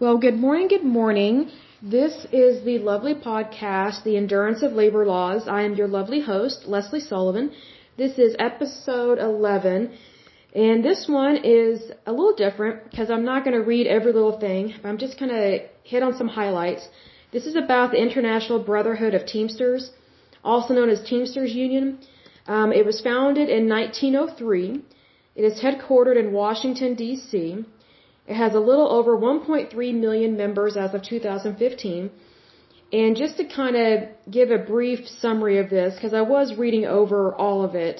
Well, good morning, good morning. This is the lovely podcast, The Endurance of Labor Laws. I am your lovely host, Leslie Sullivan. This is episode 11, and this one is a little different because I'm not going to read every little thing. I'm just going to hit on some highlights. This is about the International Brotherhood of Teamsters, also known as Teamsters Union. Um, it was founded in 1903. It is headquartered in Washington, D.C. It has a little over 1.3 million members as of 2015. And just to kind of give a brief summary of this, because I was reading over all of it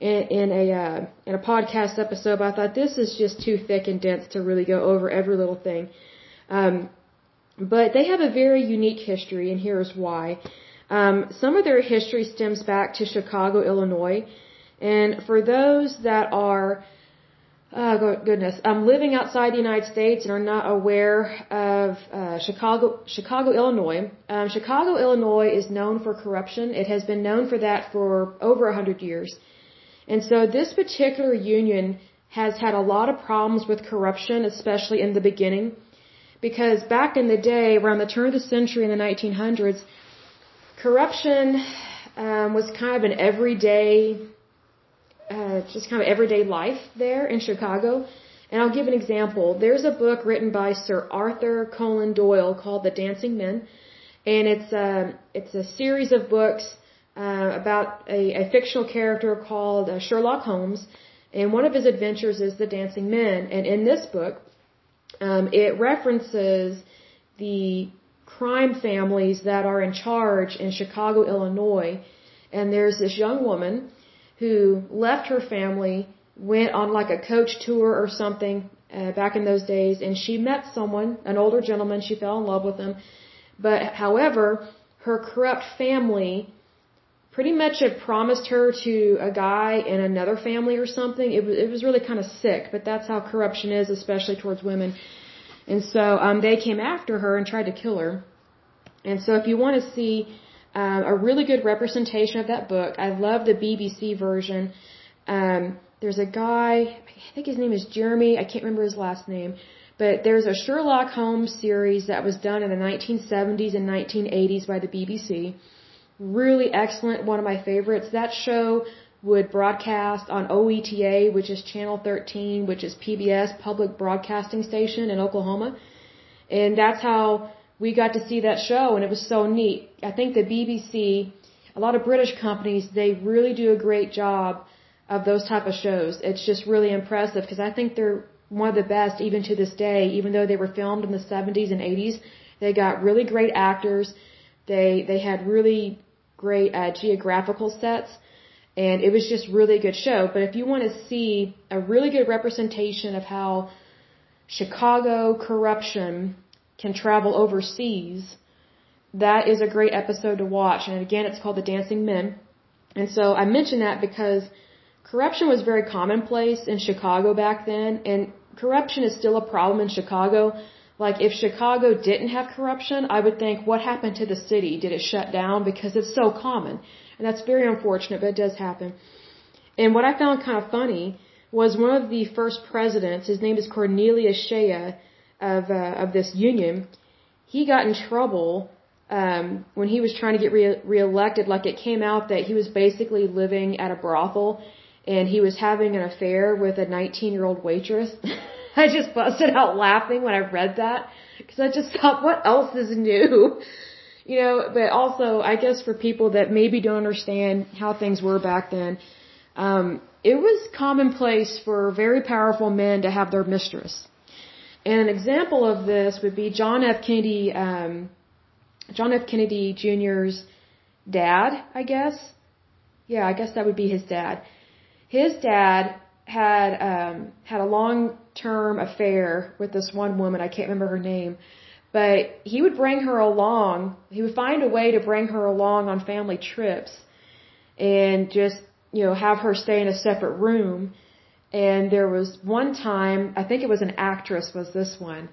in, in a uh, in a podcast episode, but I thought this is just too thick and dense to really go over every little thing. Um, but they have a very unique history, and here's why. Um, some of their history stems back to Chicago, Illinois, and for those that are Oh goodness! I'm living outside the United States and are not aware of uh, Chicago, Chicago, Illinois. Um, Chicago, Illinois is known for corruption. It has been known for that for over a hundred years, and so this particular union has had a lot of problems with corruption, especially in the beginning, because back in the day, around the turn of the century in the 1900s, corruption um, was kind of an everyday uh, just kind of everyday life there in Chicago. And I'll give an example. There's a book written by Sir Arthur Conan Doyle called The Dancing Men, and it's a uh, it's a series of books uh, about a, a fictional character called uh, Sherlock Holmes, and one of his adventures is the Dancing Men. And in this book, um, it references the crime families that are in charge in Chicago, Illinois. And there's this young woman who left her family, went on like a coach tour or something uh, back in those days, and she met someone, an older gentleman. She fell in love with him, but however, her corrupt family pretty much had promised her to a guy in another family or something. It was it was really kind of sick, but that's how corruption is, especially towards women. And so um, they came after her and tried to kill her. And so if you want to see um, a really good representation of that book. I love the BBC version. Um, there's a guy, I think his name is Jeremy, I can't remember his last name, but there's a Sherlock Holmes series that was done in the 1970s and 1980s by the BBC. Really excellent, one of my favorites. That show would broadcast on OETA, which is Channel 13, which is PBS, public broadcasting station in Oklahoma. And that's how we got to see that show and it was so neat. I think the BBC, a lot of British companies, they really do a great job of those type of shows. It's just really impressive because I think they're one of the best even to this day, even though they were filmed in the 70s and 80s. They got really great actors. They, they had really great uh, geographical sets and it was just really a good show. But if you want to see a really good representation of how Chicago corruption can travel overseas, that is a great episode to watch. And again, it's called The Dancing Men. And so I mention that because corruption was very commonplace in Chicago back then, and corruption is still a problem in Chicago. Like if Chicago didn't have corruption, I would think, what happened to the city? Did it shut down? Because it's so common. And that's very unfortunate, but it does happen. And what I found kind of funny was one of the first presidents, his name is Cornelius Shea, of uh, of this union, he got in trouble um, when he was trying to get re- reelected. Like it came out that he was basically living at a brothel and he was having an affair with a 19 year old waitress. I just busted out laughing when I read that because I just thought, what else is new? You know, but also I guess for people that maybe don't understand how things were back then, um, it was commonplace for very powerful men to have their mistress. And an example of this would be John F. Kennedy, um, John F. Kennedy Jr.'s dad, I guess. Yeah, I guess that would be his dad. His dad had um, had a long-term affair with this one woman. I can't remember her name, but he would bring her along. He would find a way to bring her along on family trips, and just you know have her stay in a separate room and there was one time I think it was an actress was this one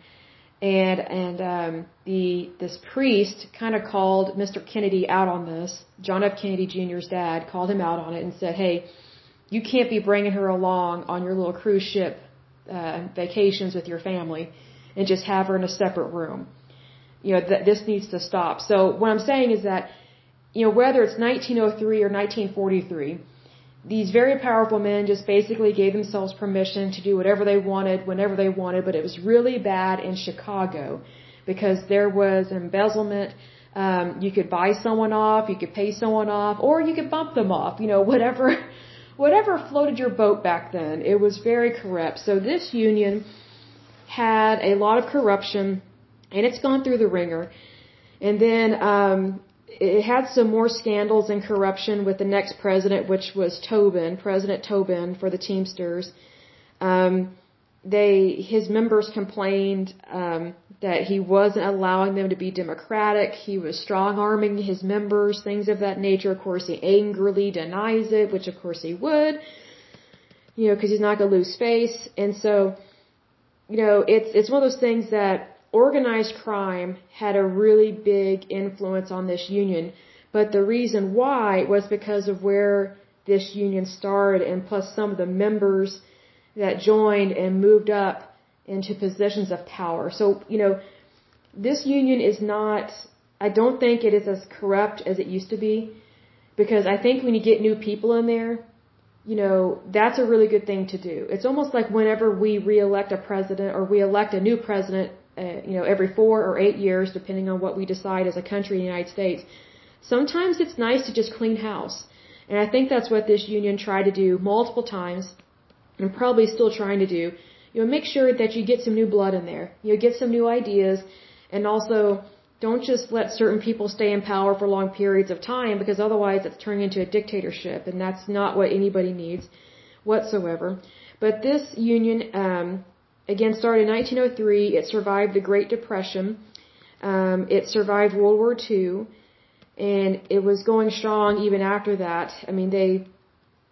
and and um the this priest kind of called Mr. Kennedy out on this John F Kennedy Jr.'s dad called him out on it and said hey you can't be bringing her along on your little cruise ship uh vacations with your family and just have her in a separate room. You know, th- this needs to stop. So what I'm saying is that, you know, whether it's 1903 or 1943, these very powerful men just basically gave themselves permission to do whatever they wanted whenever they wanted, but it was really bad in Chicago because there was embezzlement. Um, you could buy someone off, you could pay someone off, or you could bump them off. You know, whatever, whatever floated your boat back then. It was very corrupt. So this union had a lot of corruption, and it's gone through the ringer. And then um, it had some more scandals and corruption with the next president, which was Tobin, President Tobin for the Teamsters. Um, they his members complained um, that he wasn't allowing them to be democratic. He was strong arming his members, things of that nature. Of course, he angrily denies it, which of course he would, you know, because he's not going to lose face. And so, you know, it's it's one of those things that organized crime had a really big influence on this union. But the reason why was because of where this union started and plus some of the members that joined and moved up into positions of power. So, you know, this union is not, I don't think it is as corrupt as it used to be because I think when you get new people in there, you know, that's a really good thing to do. It's almost like whenever we re-elect a president or we elect a new president uh, you know, every four or eight years, depending on what we decide as a country in the United States. Sometimes it's nice to just clean house. And I think that's what this union tried to do multiple times and probably still trying to do. You know, make sure that you get some new blood in there. You know, get some new ideas and also don't just let certain people stay in power for long periods of time because otherwise it's turning into a dictatorship and that's not what anybody needs whatsoever. But this union, um, again started in 1903. It survived the Great Depression. Um, it survived World War II, and it was going strong even after that. I mean, they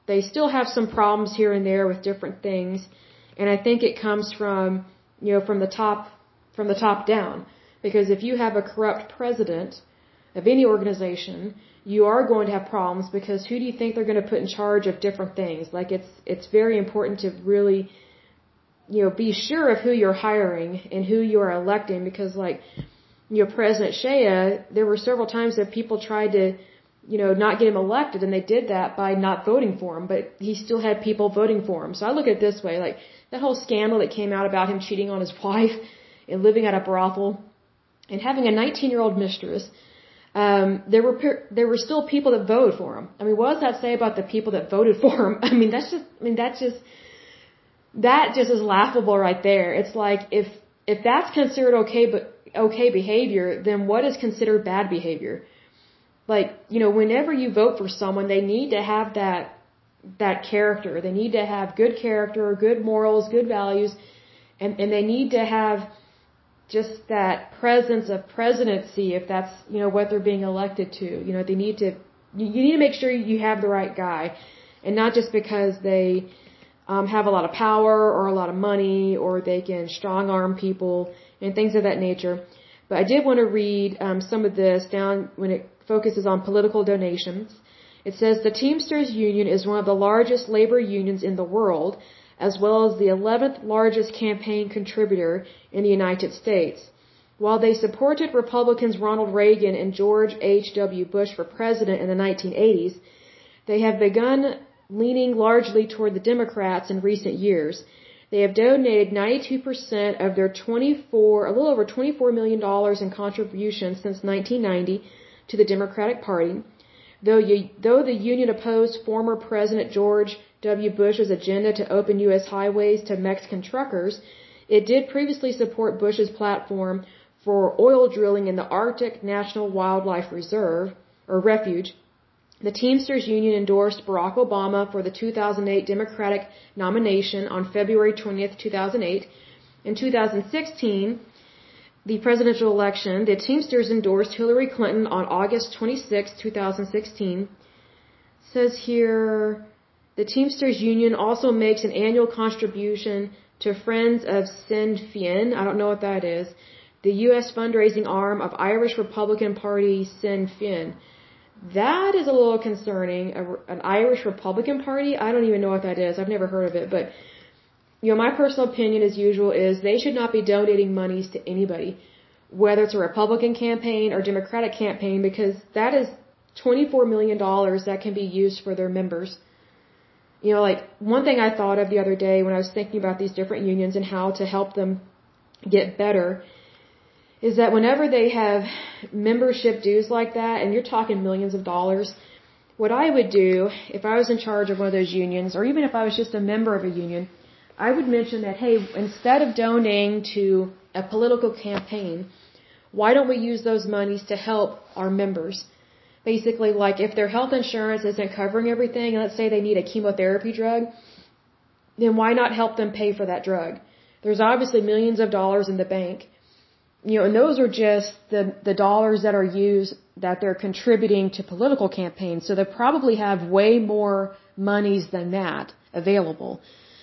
they still have some problems here and there with different things, and I think it comes from you know from the top from the top down. Because if you have a corrupt president of any organization, you are going to have problems because who do you think they're going to put in charge of different things? Like it's it's very important to really you know, be sure of who you're hiring and who you are electing because like, you know, President Shea, there were several times that people tried to, you know, not get him elected and they did that by not voting for him, but he still had people voting for him. So I look at it this way, like that whole scandal that came out about him cheating on his wife and living at a brothel and having a 19 year old mistress, um, there were there were still people that voted for him. I mean, what does that say about the people that voted for him? I mean, that's just I mean that's just that just is laughable right there. It's like if if that's considered okay but okay behavior, then what is considered bad behavior? Like, you know, whenever you vote for someone, they need to have that that character. They need to have good character, good morals, good values, and and they need to have just that presence of presidency if that's, you know, what they're being elected to. You know, they need to you need to make sure you have the right guy and not just because they um, have a lot of power or a lot of money or they can strong arm people and things of that nature. But I did want to read um, some of this down when it focuses on political donations. It says the Teamsters Union is one of the largest labor unions in the world, as well as the 11th largest campaign contributor in the United States. While they supported Republicans Ronald Reagan and George H.W. Bush for president in the 1980s, they have begun leaning largely toward the Democrats in recent years. They have donated 92% of their 24, a little over 24 million dollars in contributions since 1990 to the Democratic Party. Though, you, though the union opposed former President George W. Bush's agenda to open U.S. highways to Mexican truckers, it did previously support Bush's platform for oil drilling in the Arctic National Wildlife Reserve, or Refuge, the Teamsters Union endorsed Barack Obama for the 2008 Democratic nomination on February 20, 2008. In 2016, the presidential election, the Teamsters endorsed Hillary Clinton on August 26, 2016. It says here, the Teamsters Union also makes an annual contribution to Friends of Sinn Féin. I don't know what that is. The U.S. fundraising arm of Irish Republican Party Sinn Féin. That is a little concerning. A, an Irish Republican Party? I don't even know what that is. I've never heard of it. But you know, my personal opinion as usual is they should not be donating monies to anybody, whether it's a Republican campaign or Democratic campaign, because that is $24 million that can be used for their members. You know, like one thing I thought of the other day when I was thinking about these different unions and how to help them get better is that whenever they have membership dues like that, and you're talking millions of dollars, what I would do if I was in charge of one of those unions, or even if I was just a member of a union, I would mention that, hey, instead of donating to a political campaign, why don't we use those monies to help our members? Basically, like if their health insurance isn't covering everything, and let's say they need a chemotherapy drug, then why not help them pay for that drug? There's obviously millions of dollars in the bank. You know, and those are just the, the dollars that are used that they're contributing to political campaigns. So they probably have way more monies than that available.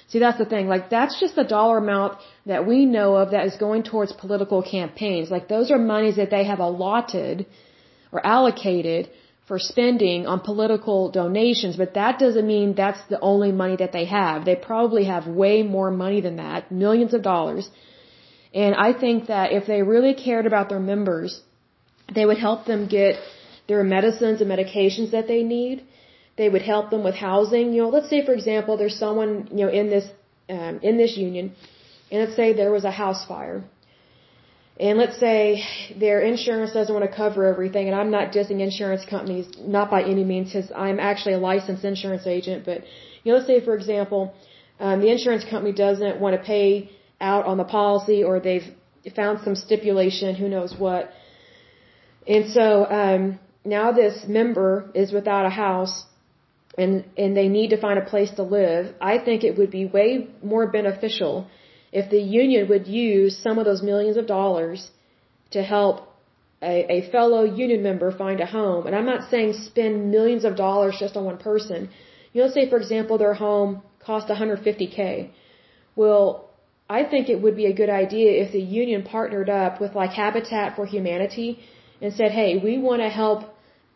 See, that's the thing. Like, that's just the dollar amount that we know of that is going towards political campaigns. Like, those are monies that they have allotted or allocated for spending on political donations, but that doesn't mean that's the only money that they have. They probably have way more money than that, millions of dollars. And I think that if they really cared about their members, they would help them get their medicines and medications that they need. They would help them with housing. You know, let's say for example, there's someone you know in this um, in this union, and let's say there was a house fire, and let's say their insurance doesn't want to cover everything. And I'm not dissing insurance companies, not by any means, because I'm actually a licensed insurance agent. But you know, let's say for example, um, the insurance company doesn't want to pay out on the policy, or they've found some stipulation, who knows what. And so um, now this member is without a house and and they need to find a place to live, I think it would be way more beneficial if the union would use some of those millions of dollars to help a, a fellow union member find a home. And I'm not saying spend millions of dollars just on one person. You know, say for example their home cost 150k. Well, I think it would be a good idea if the union partnered up with like Habitat for Humanity and said, "Hey, we want to help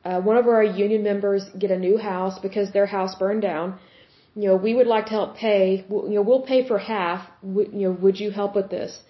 uh, one of our union members get a new house because their house burned down. You know, we would like to help pay. You know, we'll pay for half. You know, would you help with this?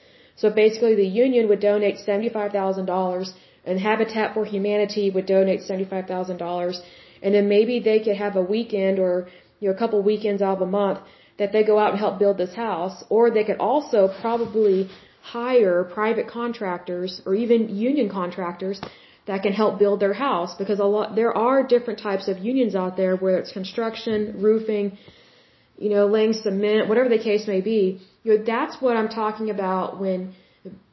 So basically, the union would donate seventy-five thousand dollars, and Habitat for Humanity would donate seventy-five thousand dollars, and then maybe they could have a weekend or you know a couple weekends out of a month that they go out and help build this house, or they could also probably hire private contractors or even union contractors that can help build their house because a lot there are different types of unions out there where it's construction, roofing, you know, laying cement, whatever the case may be. You know, that's what I'm talking about when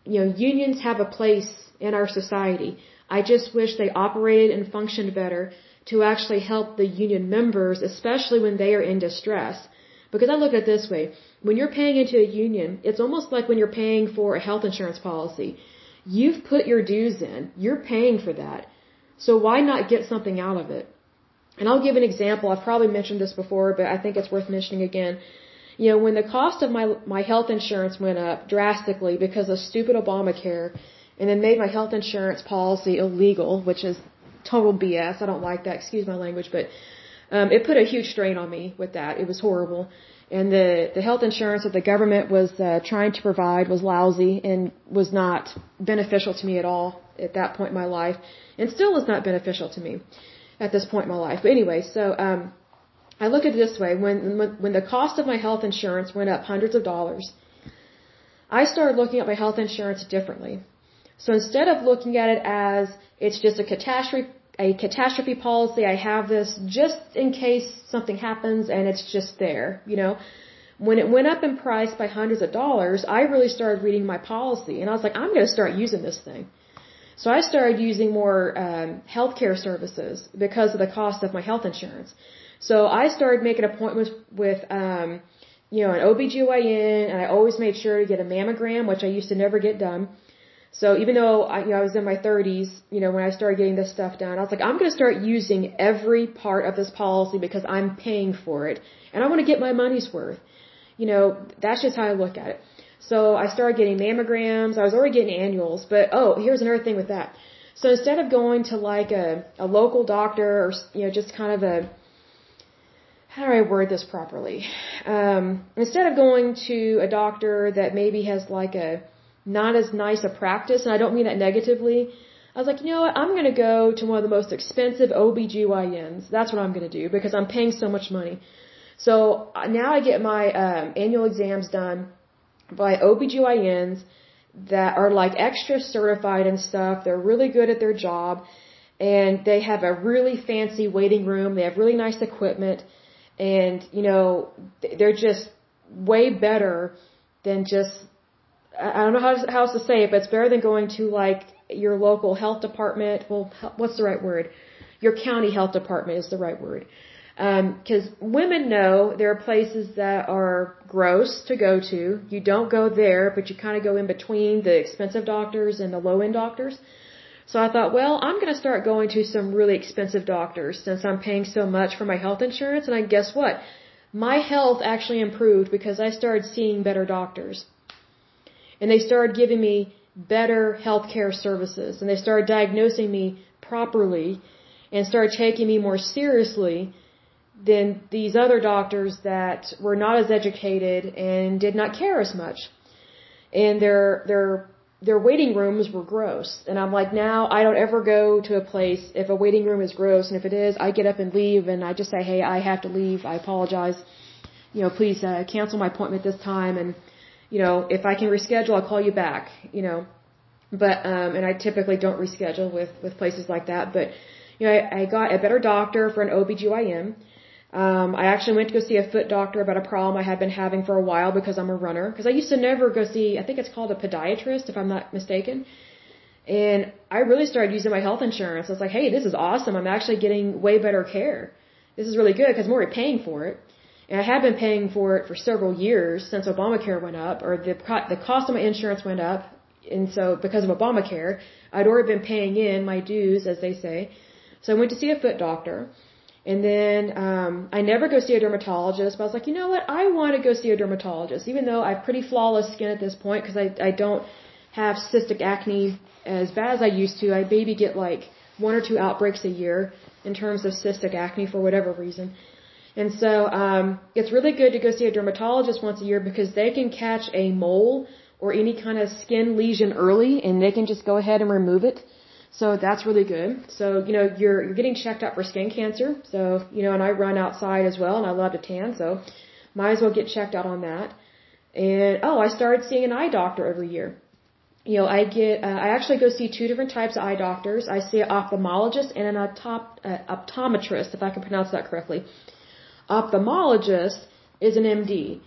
you know unions have a place in our society. I just wish they operated and functioned better to actually help the union members, especially when they are in distress. Because I look at it this way, when you're paying into a union, it's almost like when you're paying for a health insurance policy. You've put your dues in. You're paying for that. So why not get something out of it? And I'll give an example. I've probably mentioned this before, but I think it's worth mentioning again. You know, when the cost of my my health insurance went up drastically because of stupid Obamacare, and then made my health insurance policy illegal, which is total BS. I don't like that. Excuse my language, but um, it put a huge strain on me with that. It was horrible and the the health insurance that the government was uh, trying to provide was lousy and was not beneficial to me at all at that point in my life, and still is not beneficial to me at this point in my life. But anyway, so um, I look at it this way: when when the cost of my health insurance went up hundreds of dollars, I started looking at my health insurance differently. So instead of looking at it as it's just a catastrophe a catastrophe policy. I have this just in case something happens and it's just there, you know. When it went up in price by hundreds of dollars, I really started reading my policy and I was like, I'm going to start using this thing. So I started using more um, healthcare services because of the cost of my health insurance. So I started making appointments with, um, you know, an OBGYN and I always made sure to get a mammogram, which I used to never get done. So even though I, you know, I was in my 30s, you know, when I started getting this stuff done, I was like, I'm going to start using every part of this policy because I'm paying for it, and I want to get my money's worth. You know, that's just how I look at it. So I started getting mammograms. I was already getting annuals, but oh, here's another thing with that. So instead of going to like a a local doctor or you know just kind of a how do I word this properly? Um, instead of going to a doctor that maybe has like a not as nice a practice, and I don't mean that negatively, I was like, you know what, I'm going to go to one of the most expensive OBGYNs. That's what I'm going to do because I'm paying so much money. So uh, now I get my um, annual exams done by OBGYNs that are like extra certified and stuff. They're really good at their job and they have a really fancy waiting room. They have really nice equipment and, you know, they're just way better than just, I don't know how, how else to say it, but it's better than going to like your local health department. Well, what's the right word? Your county health department is the right word. Because um, women know there are places that are gross to go to. You don't go there, but you kind of go in between the expensive doctors and the low end doctors. So I thought, well, I'm going to start going to some really expensive doctors since I'm paying so much for my health insurance. And I guess what? My health actually improved because I started seeing better doctors. And they started giving me better healthcare services. And they started diagnosing me properly and started taking me more seriously than these other doctors that were not as educated and did not care as much. And their their their waiting rooms were gross. And I'm like, now I don't ever go to a place if a waiting room is gross, and if it is, I get up and leave, and I just say, hey, I have to leave. I apologize. You know, please uh, cancel my appointment this time, and you know, if I can reschedule, I'll call you back. You know, but um, and I typically don't reschedule with with places like that, but you know, I, I got a better doctor for an OBGYN. Um, I actually went to go see a foot doctor about a problem I had been having for a while because I'm a runner. Because I used to never go see, I think it's called a podiatrist, if I'm not mistaken. And I really started using my health insurance. I was like, hey, this is awesome. I'm actually getting way better care. This is really good because I'm already paying for it. I have been paying for it for several years since Obamacare went up, or the the cost of my insurance went up. And so because of Obamacare, I'd already been paying in my dues, as they say. So I went to see a foot doctor. And then um, I never go see a dermatologist, but I was like, you know what? I want to go see a dermatologist, even though I have pretty flawless skin at this point because I I don't have cystic acne as bad as I used to. I maybe get like one or two outbreaks a year in terms of cystic acne for whatever reason. And so um, it's really good to go see a dermatologist once a year because they can catch a mole or any kind of skin lesion early and they can just go ahead and remove it so that's really good. So, you know, you're, you're getting checked out for skin cancer. So, you know, and I run outside as well and I love to tan. So might as well get checked out on that. And, oh, I started seeing an eye doctor every year. You know, I get, uh, I actually go see two different types of eye doctors. I see an ophthalmologist and an optop, uh, optometrist, if I can pronounce that correctly. Ophthalmologist is an MD.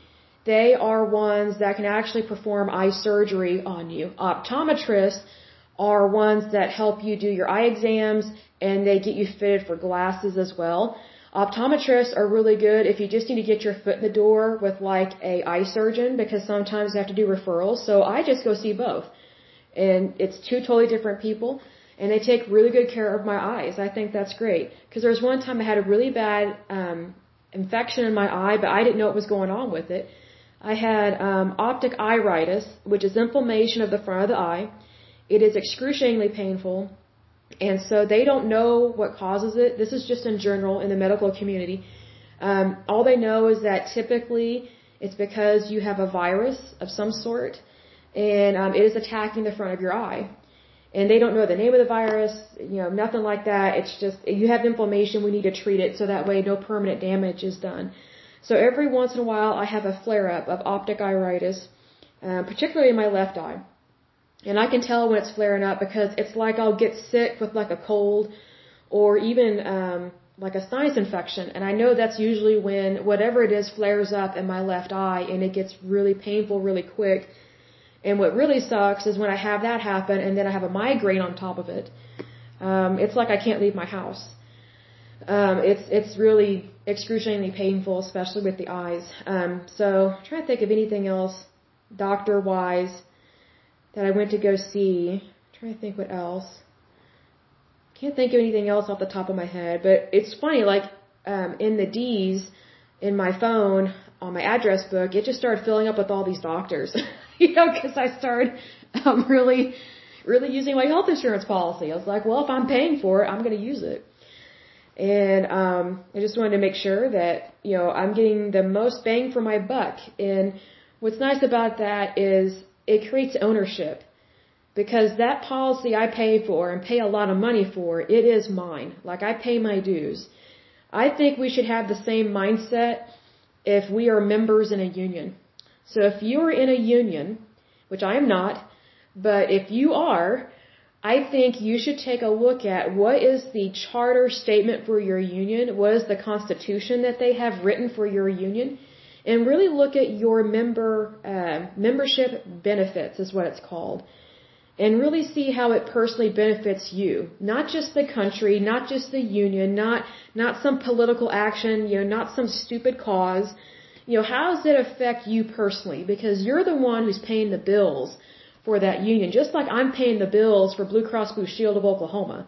They are ones that can actually perform eye surgery on you. Optometrists are ones that help you do your eye exams and they get you fitted for glasses as well. Optometrists are really good if you just need to get your foot in the door with like a eye surgeon because sometimes you have to do referrals. So I just go see both. And it's two totally different people and they take really good care of my eyes. I think that's great. Because there was one time I had a really bad um, infection in my eye, but I didn't know what was going on with it. I had um, optic iritis, which is inflammation of the front of the eye. It is excruciatingly painful. And so they don't know what causes it. This is just in general in the medical community. Um, all they know is that typically it's because you have a virus of some sort and um, it is attacking the front of your eye. And they don't know the name of the virus, you know, nothing like that. It's just you have inflammation, we need to treat it so that way no permanent damage is done. So every once in a while I have a flare up of optic iritis, uh, particularly in my left eye. And I can tell when it's flaring up because it's like I'll get sick with like a cold or even um, like a sinus infection. And I know that's usually when whatever it is flares up in my left eye and it gets really painful really quick. And what really sucks is when I have that happen and then I have a migraine on top of it. Um, it's like I can't leave my house. Um, it's it's really excruciatingly painful, especially with the eyes. Um, so I'm trying to think of anything else doctor wise that I went to go see. I'm trying to think what else. Can't think of anything else off the top of my head, but it's funny, like, um, in the D's in my phone on my address book, it just started filling up with all these doctors. you know, because I started um, really, really using my health insurance policy. I was like, well, if I'm paying for it, I'm going to use it. And um, I just wanted to make sure that you know I'm getting the most bang for my buck. And what's nice about that is it creates ownership because that policy I pay for and pay a lot of money for, it is mine. Like I pay my dues. I think we should have the same mindset if we are members in a union. So if you're in a union, which I am not, but if you are, I think you should take a look at what is the charter statement for your union, what is the constitution that they have written for your union, and really look at your member uh, membership benefits is what it's called, and really see how it personally benefits you, not just the country, not just the union, not not some political action, you know, not some stupid cause you know, how does it affect you personally? Because you're the one who's paying the bills for that union, just like I'm paying the bills for Blue Cross Blue Shield of Oklahoma.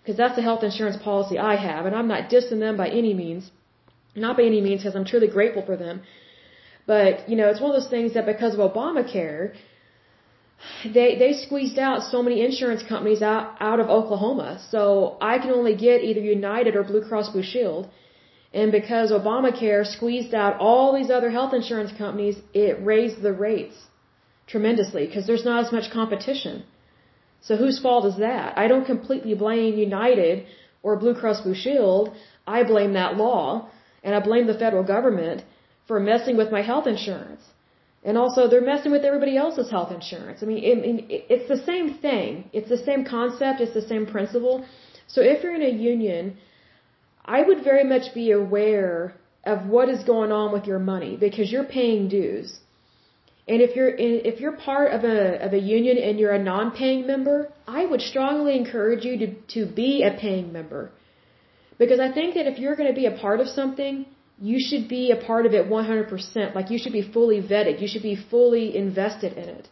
Because that's the health insurance policy I have, and I'm not dissing them by any means. Not by any means, because I'm truly grateful for them. But, you know, it's one of those things that because of Obamacare, they they squeezed out so many insurance companies out out of Oklahoma. So I can only get either United or Blue Cross Blue Shield. And because Obamacare squeezed out all these other health insurance companies, it raised the rates tremendously because there's not as much competition. So whose fault is that? I don't completely blame United or Blue Cross Blue Shield. I blame that law and I blame the federal government for messing with my health insurance. And also they're messing with everybody else's health insurance. I mean, it, it's the same thing. It's the same concept. It's the same principle. So if you're in a union, I would very much be aware of what is going on with your money because you're paying dues. And if you're if you're part of a of a union and you're a non-paying member, I would strongly encourage you to to be a paying member. Because I think that if you're going to be a part of something, you should be a part of it 100%. Like you should be fully vetted. You should be fully invested in it.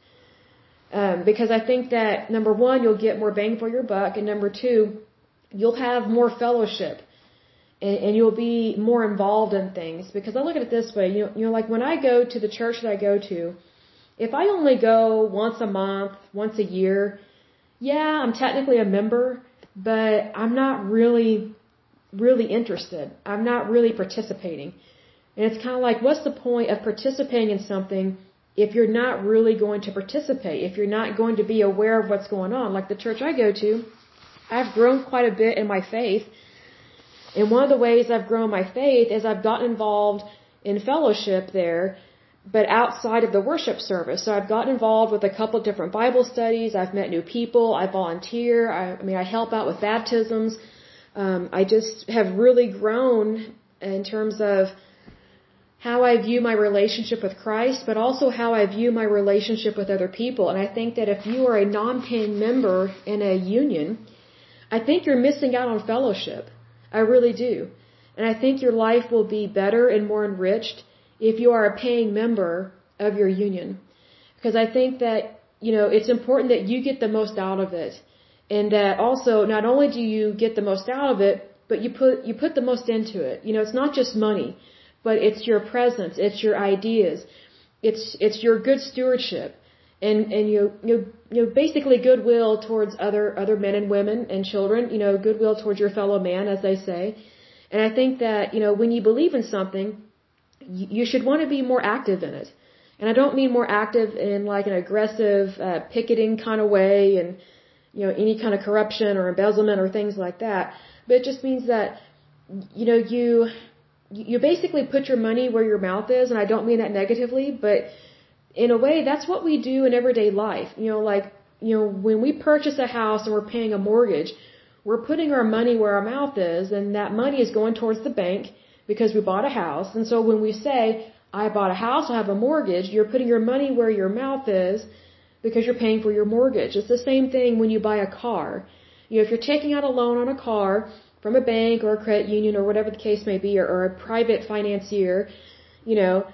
Um, because I think that number one, you'll get more bang for your buck, and number two, you'll have more fellowship and, and you'll be more involved in things. Because I look at it this way, you know, you know, like when I go to the church that I go to, if I only go once a month, once a year, yeah, I'm technically a member, but I'm not really, really interested. I'm not really participating. And it's kind of like, what's the point of participating in something if you're not really going to participate, if you're not going to be aware of what's going on? Like the church I go to, I've grown quite a bit in my faith and one of the ways I've grown my faith is I've gotten involved in fellowship there, but outside of the worship service. So I've gotten involved with a couple of different Bible studies. I've met new people. I volunteer. I, I mean, I help out with baptisms. Um, I just have really grown in terms of how I view my relationship with Christ, but also how I view my relationship with other people. And I think that if you are a non-paying member in a union, I think you're missing out on fellowship. I really do. And I think your life will be better and more enriched if you are a paying member of your union. Because I think that, you know, it's important that you get the most out of it. And that also, not only do you get the most out of it, but you put, you put the most into it. You know, it's not just money, but it's your presence, it's your ideas, it's, it's your good stewardship and and you you you know basically goodwill towards other other men and women and children you know goodwill towards your fellow man as they say. And i think that you know when you believe in something you, you should want to be more active in it. And i don't mean more active in like an aggressive uh, picketing kind of way and you know any kind of corruption or embezzlement or things like that. But it just means that you know you you basically put your money where your mouth is and i don't mean that negatively but in a way, that's what we do in everyday life. You know, like, you know, when we purchase a house and we're paying a mortgage, we're putting our money where our mouth is, and that money is going towards the bank because we bought a house. And so when we say, I bought a house, I have a mortgage, you're putting your money where your mouth is because you're paying for your mortgage. It's the same thing when you buy a car. You know, if you're taking out a loan on a car from a bank or a credit union or whatever the case may be, or, or a private financier, you know,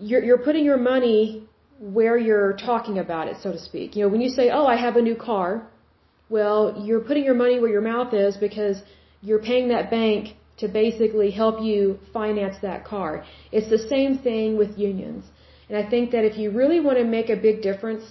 you're, you're putting your money where you're talking about it, so to speak. You know, when you say, oh, I have a new car, well, you're putting your money where your mouth is because you're paying that bank to basically help you finance that car. It's the same thing with unions. And I think that if you really want to make a big difference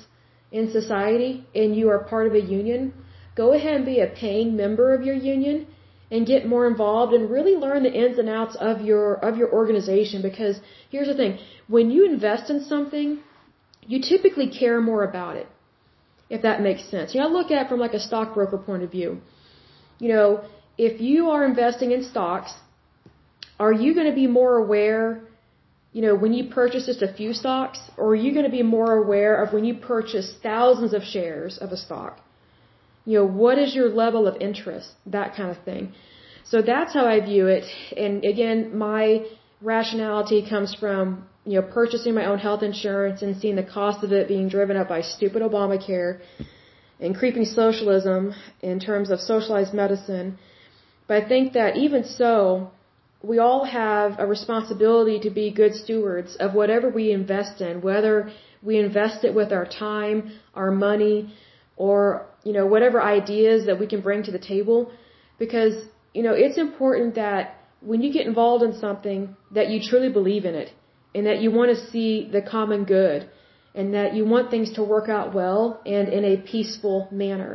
in society and you are part of a union, go ahead and be a paying member of your union and get more involved and really learn the ins and outs of your of your organization. Because here's the thing when you invest in something you typically care more about it if that makes sense. You know I look at it from like a stockbroker point of view. You know if you are investing in stocks are you going to be more aware you know when you purchase just a few stocks or are you going to be more aware of when you purchase thousands of shares of a stock you know, what is your level of interest? That kind of thing. So that's how I view it. And again, my rationality comes from, you know, purchasing my own health insurance and seeing the cost of it being driven up by stupid Obamacare and creeping socialism in terms of socialized medicine. But I think that even so, we all have a responsibility to be good stewards of whatever we invest in, whether we invest it with our time, our money, or you know, whatever ideas that we can bring to the table. Because, you know, it's important that when you get involved in something, that you truly believe in it and that you want to see the common good and that you want things to work out well and in a peaceful manner.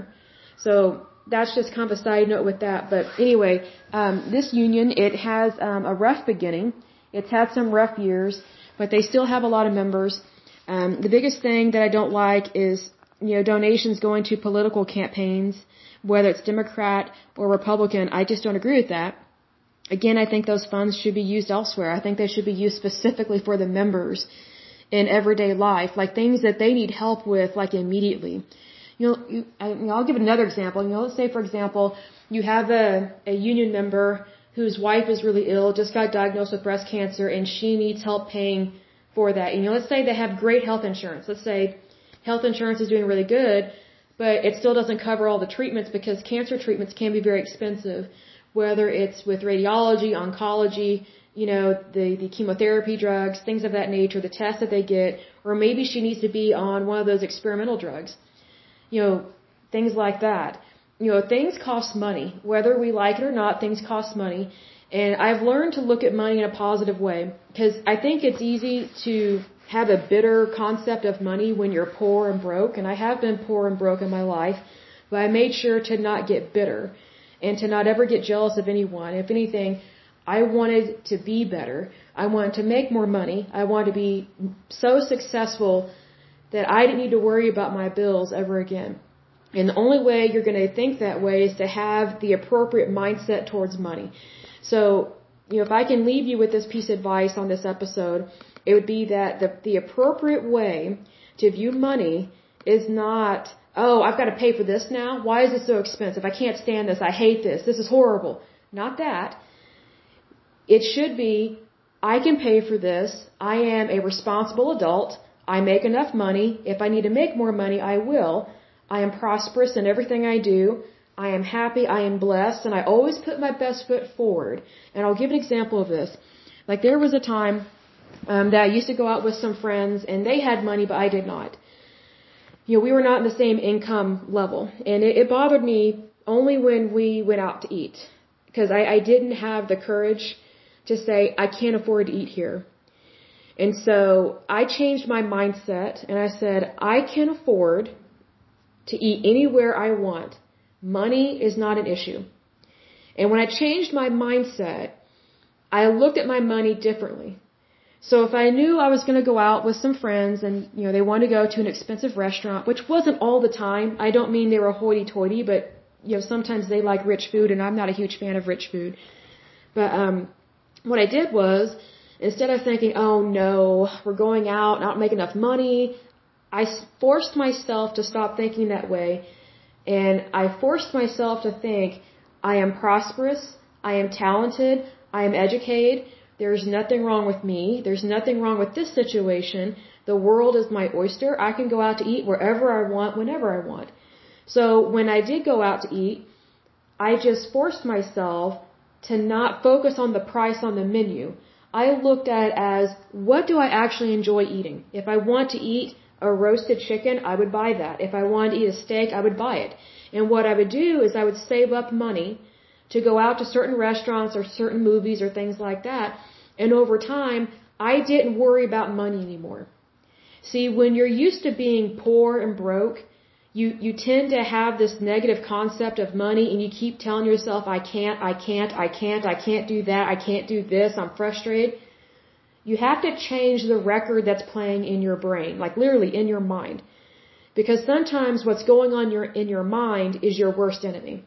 So that's just kind of a side note with that. But anyway, um, this union, it has um, a rough beginning. It's had some rough years, but they still have a lot of members. Um, the biggest thing that I don't like is you know, donations going to political campaigns, whether it's Democrat or Republican, I just don't agree with that. Again, I think those funds should be used elsewhere. I think they should be used specifically for the members in everyday life, like things that they need help with, like immediately. You know, you, I, you I'll give another example. You know, let's say, for example, you have a, a union member whose wife is really ill, just got diagnosed with breast cancer, and she needs help paying for that. You know, let's say they have great health insurance. Let's say health insurance is doing really good, but it still doesn't cover all the treatments because cancer treatments can be very expensive, whether it's with radiology, oncology, you know, the, the chemotherapy drugs, things of that nature, the tests that they get, or maybe she needs to be on one of those experimental drugs. You know, things like that. You know, things cost money. Whether we like it or not, things cost money. And I've learned to look at money in a positive way because I think it's easy to have a bitter concept of money when you're poor and broke, and I have been poor and broke in my life, but I made sure to not get bitter and to not ever get jealous of anyone. If anything, I wanted to be better. I wanted to make more money. I wanted to be so successful that I didn't need to worry about my bills ever again. And the only way you're going to think that way is to have the appropriate mindset towards money. So, you know, if I can leave you with this piece of advice on this episode, it would be that the, the appropriate way to view money is not, oh, I've got to pay for this now. Why is this so expensive? I can't stand this. I hate this. This is horrible. Not that. It should be, I can pay for this. I am a responsible adult. I make enough money. If I need to make more money, I will. I am prosperous in everything I do. I am happy. I am blessed. And I always put my best foot forward. And I'll give an example of this. Like there was a time um, that I used to go out with some friends and they had money, but I did not. You know, we were not in the same income level. And it, it bothered me only when we went out to eat. Because I, I didn't have the courage to say, I can't afford to eat here. And so I changed my mindset and I said, I can afford to eat anywhere I want. Money is not an issue. And when I changed my mindset, I looked at my money differently. So if I knew I was going to go out with some friends and, you know, they wanted to go to an expensive restaurant, which wasn't all the time. I don't mean they were hoity-toity, but, you know, sometimes they like rich food and I'm not a huge fan of rich food. But, um, what I did was, instead of thinking, oh no, we're going out, not making enough money, I forced myself to stop thinking that way. And I forced myself to think, I am prosperous, I am talented, I am educated, there's nothing wrong with me. There's nothing wrong with this situation. The world is my oyster. I can go out to eat wherever I want, whenever I want. So when I did go out to eat, I just forced myself to not focus on the price on the menu. I looked at it as what do I actually enjoy eating? If I want to eat a roasted chicken, I would buy that. If I wanted to eat a steak, I would buy it. And what I would do is I would save up money to go out to certain restaurants or certain movies or things like that. And over time, I didn't worry about money anymore. See, when you're used to being poor and broke, you, you tend to have this negative concept of money and you keep telling yourself, I can't, I can't, I can't, I can't do that, I can't do this, I'm frustrated. You have to change the record that's playing in your brain, like literally in your mind. Because sometimes what's going on your, in your mind is your worst enemy.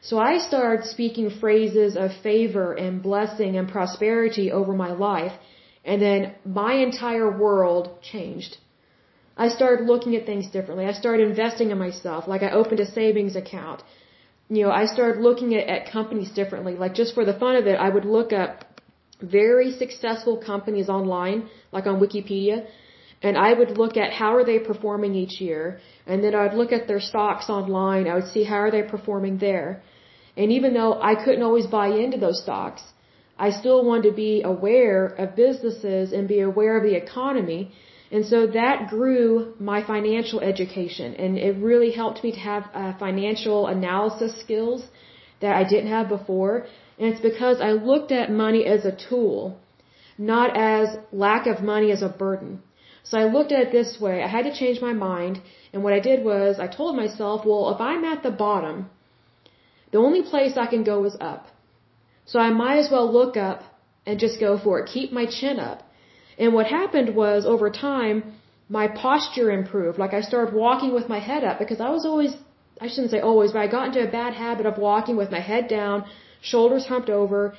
So I started speaking phrases of favor and blessing and prosperity over my life, and then my entire world changed. I started looking at things differently. I started investing in myself. Like I opened a savings account. You know, I started looking at, at companies differently. Like just for the fun of it, I would look up very successful companies online, like on Wikipedia, and I would look at how are they performing each year, and then I'd look at their stocks online. I would see how are they performing there. And even though I couldn't always buy into those stocks, I still wanted to be aware of businesses and be aware of the economy. And so that grew my financial education and it really helped me to have uh, financial analysis skills that I didn't have before. And it's because I looked at money as a tool, not as lack of money as a burden. So I looked at it this way. I had to change my mind. And what I did was I told myself, well, if I'm at the bottom, the only place I can go is up. So I might as well look up and just go for it. Keep my chin up. And what happened was over time, my posture improved. Like I started walking with my head up because I was always, I shouldn't say always, but I got into a bad habit of walking with my head down, shoulders humped over,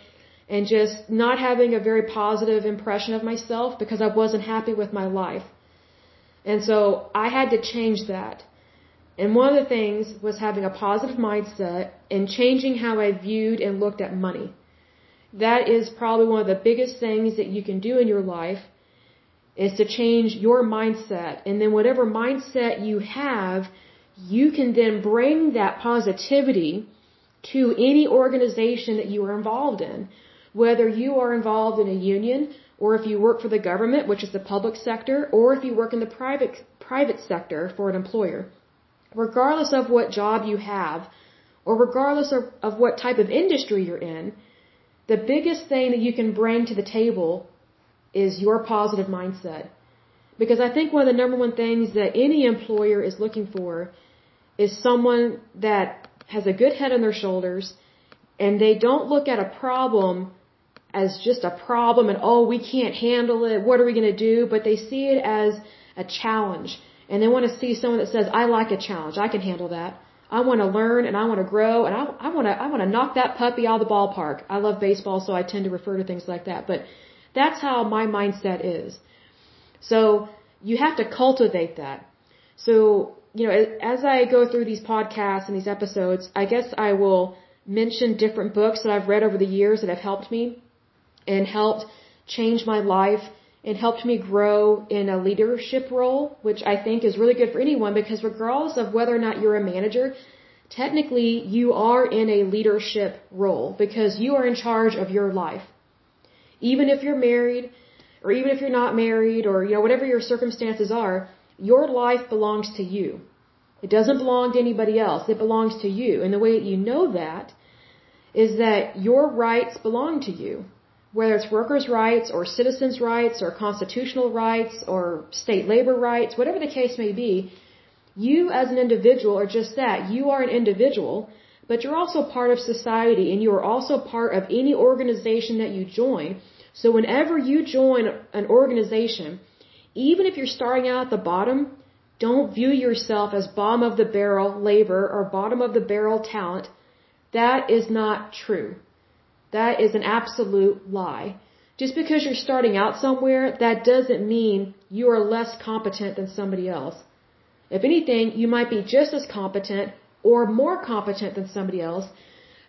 and just not having a very positive impression of myself because I wasn't happy with my life. And so I had to change that. And one of the things was having a positive mindset and changing how I viewed and looked at money. That is probably one of the biggest things that you can do in your life is to change your mindset. And then whatever mindset you have, you can then bring that positivity to any organization that you are involved in. Whether you are involved in a union or if you work for the government, which is the public sector, or if you work in the private private sector for an employer regardless of what job you have, or regardless of, of what type of industry you're in, the biggest thing that you can bring to the table is your positive mindset. Because I think one of the number one things that any employer is looking for is someone that has a good head on their shoulders and they don't look at a problem as just a problem and oh we can't handle it what are we going to do but they see it as a challenge and they want to see someone that says, I like a challenge. I can handle that. I want to learn and I want to grow and I, I want to, I want to knock that puppy out of the ballpark. I love baseball, so I tend to refer to things like that. But that's how my mindset is. So you have to cultivate that. So, you know, as I go through these podcasts and these episodes, I guess I will mention different books that I've read over the years that have helped me and helped change my life it helped me grow in a leadership role, which I think is really good for anyone because regardless of whether or not you're a manager, technically you are in a leadership role because you are in charge of your life. Even if you're married or even if you're not married or you know whatever your circumstances are, your life belongs to you. It doesn't belong to anybody else. It belongs to you. And the way that you know that is that your rights belong to you whether it's workers' rights or citizens' rights or constitutional rights or state labor rights, whatever the case may be, you as an individual are just that. You are an individual, but you're also part of society and you are also part of any organization that you join. So whenever you join an organization, even if you're starting out at the bottom, don't view yourself as bottom of the barrel labor or bottom of the barrel talent. That is not true. That is an absolute lie. Just because you're starting out somewhere, that doesn't mean you are less competent than somebody else. If anything, you might be just as competent or more competent than somebody else.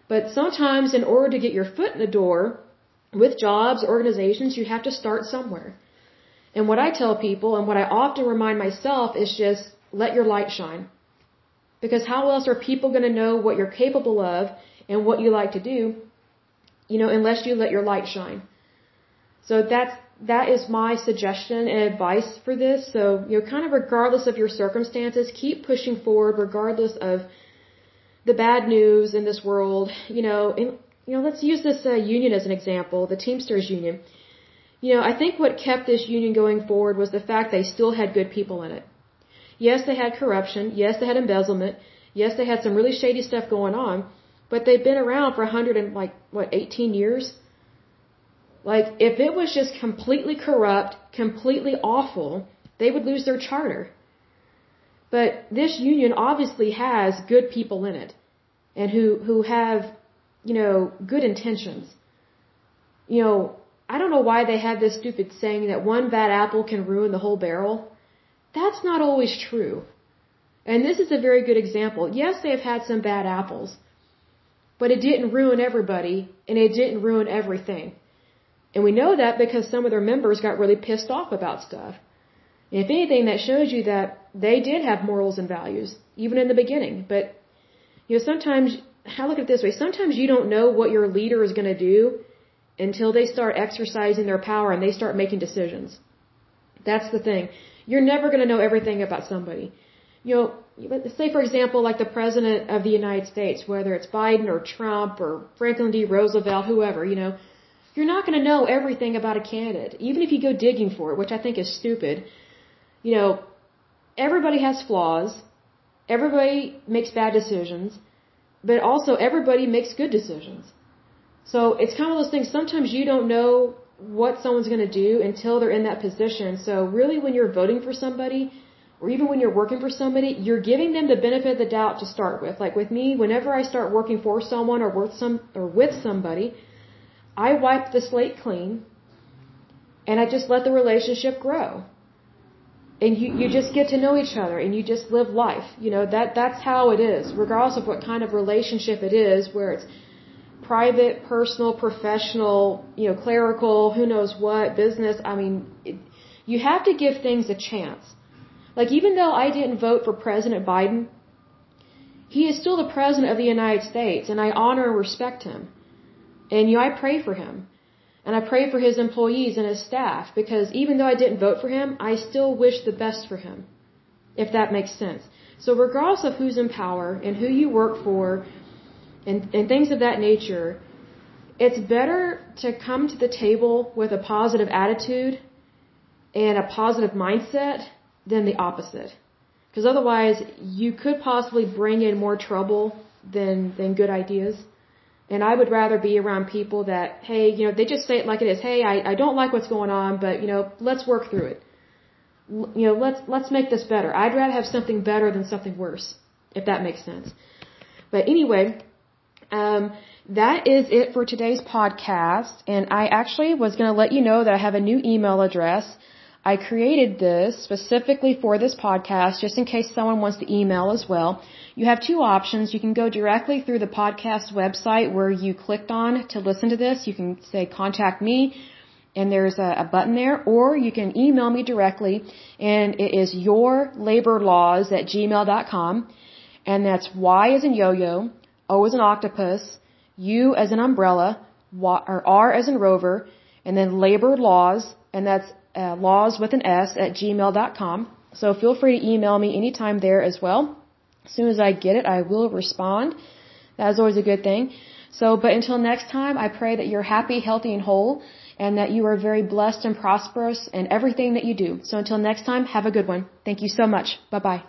But sometimes in order to get your foot in the door with jobs, organizations, you have to start somewhere. And what I tell people and what I often remind myself is just let your light shine. Because how else are people going to know what you're capable of and what you like to do you know, unless you let your light shine. So that's, that is my suggestion and advice for this. So, you know, kind of regardless of your circumstances, keep pushing forward regardless of the bad news in this world. You know, and, you know, let's use this uh, union as an example, the Teamsters Union. You know, I think what kept this union going forward was the fact they still had good people in it. Yes, they had corruption. Yes, they had embezzlement. Yes, they had some really shady stuff going on. But they've been around for 100 and like, what, 18 years? Like, if it was just completely corrupt, completely awful, they would lose their charter. But this union obviously has good people in it and who, who have, you know, good intentions. You know, I don't know why they have this stupid saying that one bad apple can ruin the whole barrel. That's not always true. And this is a very good example. Yes, they have had some bad apples, but it didn't ruin everybody and it didn't ruin everything. And we know that because some of their members got really pissed off about stuff. And if anything, that shows you that they did have morals and values, even in the beginning. But, you know, sometimes, I look at it this way, sometimes you don't know what your leader is going to do until they start exercising their power and they start making decisions. That's the thing. You're never going to know everything about somebody. You know, say for example, like the president of the United States, whether it's Biden or Trump or Franklin D. Roosevelt, whoever, you know, you're not going to know everything about a candidate, even if you go digging for it, which I think is stupid. You know, everybody has flaws. Everybody makes bad decisions, but also everybody makes good decisions. So it's kind of those things. Sometimes you don't know what someone's going to do until they're in that position. So really, when you're voting for somebody, or even when you're working for somebody, you're giving them the benefit of the doubt to start with. Like with me, whenever I start working for someone or with some or with somebody, I wipe the slate clean, and I just let the relationship grow. And you, you just get to know each other and you just live life. You know, that, that's how it is, regardless of what kind of relationship it is, where it's private, personal, professional, you know, clerical, who knows what, business. I mean, it, you have to give things a chance. Like, even though I didn't vote for President Biden, he is still the President of the United States, and I honor and respect him. And, you know, I pray for him. And I pray for his employees and his staff, because even though I didn't vote for him, I still wish the best for him. If that makes sense. So regardless of who's in power and who you work for, and, and things of that nature, it's better to come to the table with a positive attitude and a positive mindset than the opposite. Because otherwise, you could possibly bring in more trouble than, than good ideas. And I would rather be around people that, hey, you know, they just say it like it is. Hey, I, I don't like what's going on, but, you know, let's work through it. L- you know, let's, let's make this better. I'd rather have something better than something worse, if that makes sense. But anyway, um, that is it for today's podcast. And I actually was going to let you know that I have a new email address. I created this specifically for this podcast just in case someone wants to email as well. You have two options. You can go directly through the podcast website where you clicked on to listen to this. You can say contact me and there's a, a button there or you can email me directly and it is yourlaborlaws at gmail.com and that's Y as in yo-yo, O as an octopus, U as an umbrella, y, or R as in rover, and then labor laws, and that's uh, laws with an S at gmail.com. So feel free to email me anytime there as well. As soon as I get it, I will respond. That is always a good thing. So, but until next time, I pray that you're happy, healthy, and whole, and that you are very blessed and prosperous in everything that you do. So until next time, have a good one. Thank you so much. Bye bye.